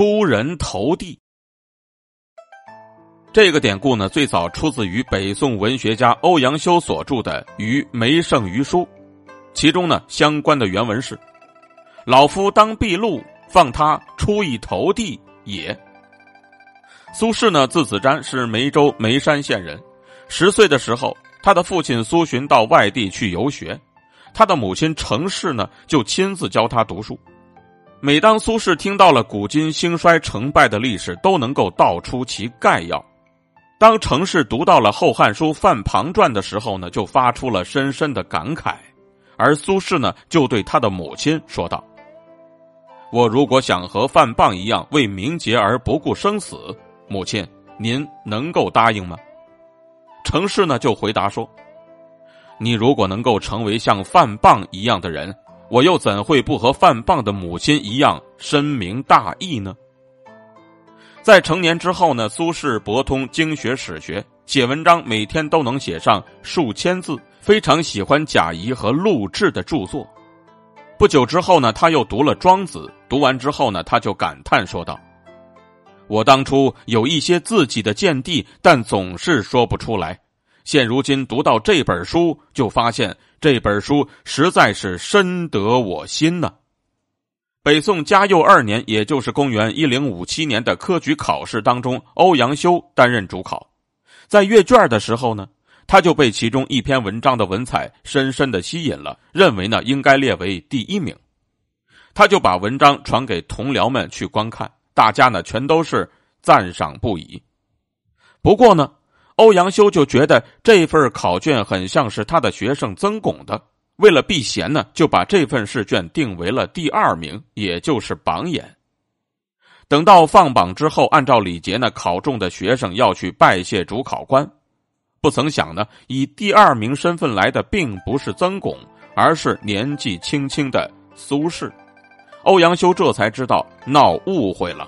出人头地。这个典故呢，最早出自于北宋文学家欧阳修所著的《于梅圣于书》，其中呢相关的原文是：“老夫当毕禄，放他出一头地也。”苏轼呢，字子瞻，是梅州梅山县人。十岁的时候，他的父亲苏洵到外地去游学，他的母亲程氏呢，就亲自教他读书。每当苏轼听到了古今兴衰成败的历史，都能够道出其概要。当程氏读到了《后汉书·范庞传》的时候呢，就发出了深深的感慨，而苏轼呢，就对他的母亲说道：“我如果想和范滂一样为名节而不顾生死，母亲，您能够答应吗？”程氏呢，就回答说：“你如果能够成为像范滂一样的人，我又怎会不和范滂的母亲一样深明大义呢？”在成年之后呢，苏轼博通经学史学，写文章每天都能写上数千字，非常喜欢贾谊和陆贽的著作。不久之后呢，他又读了《庄子》，读完之后呢，他就感叹说道：“我当初有一些自己的见地，但总是说不出来。现如今读到这本书，就发现这本书实在是深得我心呢。”北宋嘉佑二年，也就是公元一零五七年的科举考试当中，欧阳修担任主考。在阅卷的时候呢，他就被其中一篇文章的文采深深的吸引了，认为呢应该列为第一名。他就把文章传给同僚们去观看，大家呢全都是赞赏不已。不过呢，欧阳修就觉得这份考卷很像是他的学生曾巩的。为了避嫌呢，就把这份试卷定为了第二名，也就是榜眼。等到放榜之后，按照礼节呢，考中的学生要去拜谢主考官。不曾想呢，以第二名身份来的并不是曾巩，而是年纪轻轻的苏轼。欧阳修这才知道闹误会了。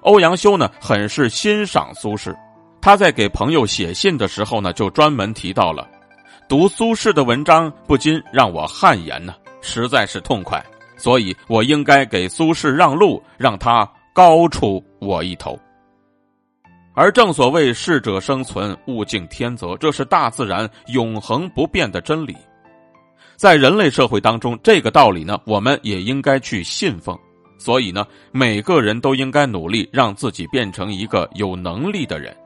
欧阳修呢，很是欣赏苏轼，他在给朋友写信的时候呢，就专门提到了。读苏轼的文章，不禁让我汗颜呢，实在是痛快，所以我应该给苏轼让路，让他高出我一头。而正所谓适者生存，物竞天择，这是大自然永恒不变的真理。在人类社会当中，这个道理呢，我们也应该去信奉。所以呢，每个人都应该努力让自己变成一个有能力的人。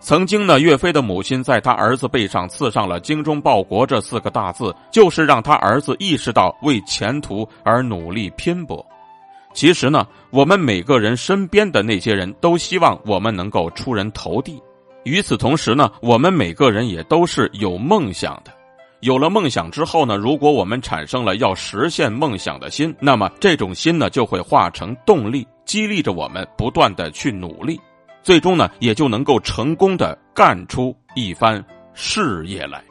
曾经呢，岳飞的母亲在他儿子背上刺上了“精忠报国”这四个大字，就是让他儿子意识到为前途而努力拼搏。其实呢，我们每个人身边的那些人都希望我们能够出人头地。与此同时呢，我们每个人也都是有梦想的。有了梦想之后呢，如果我们产生了要实现梦想的心，那么这种心呢，就会化成动力，激励着我们不断的去努力。最终呢，也就能够成功的干出一番事业来。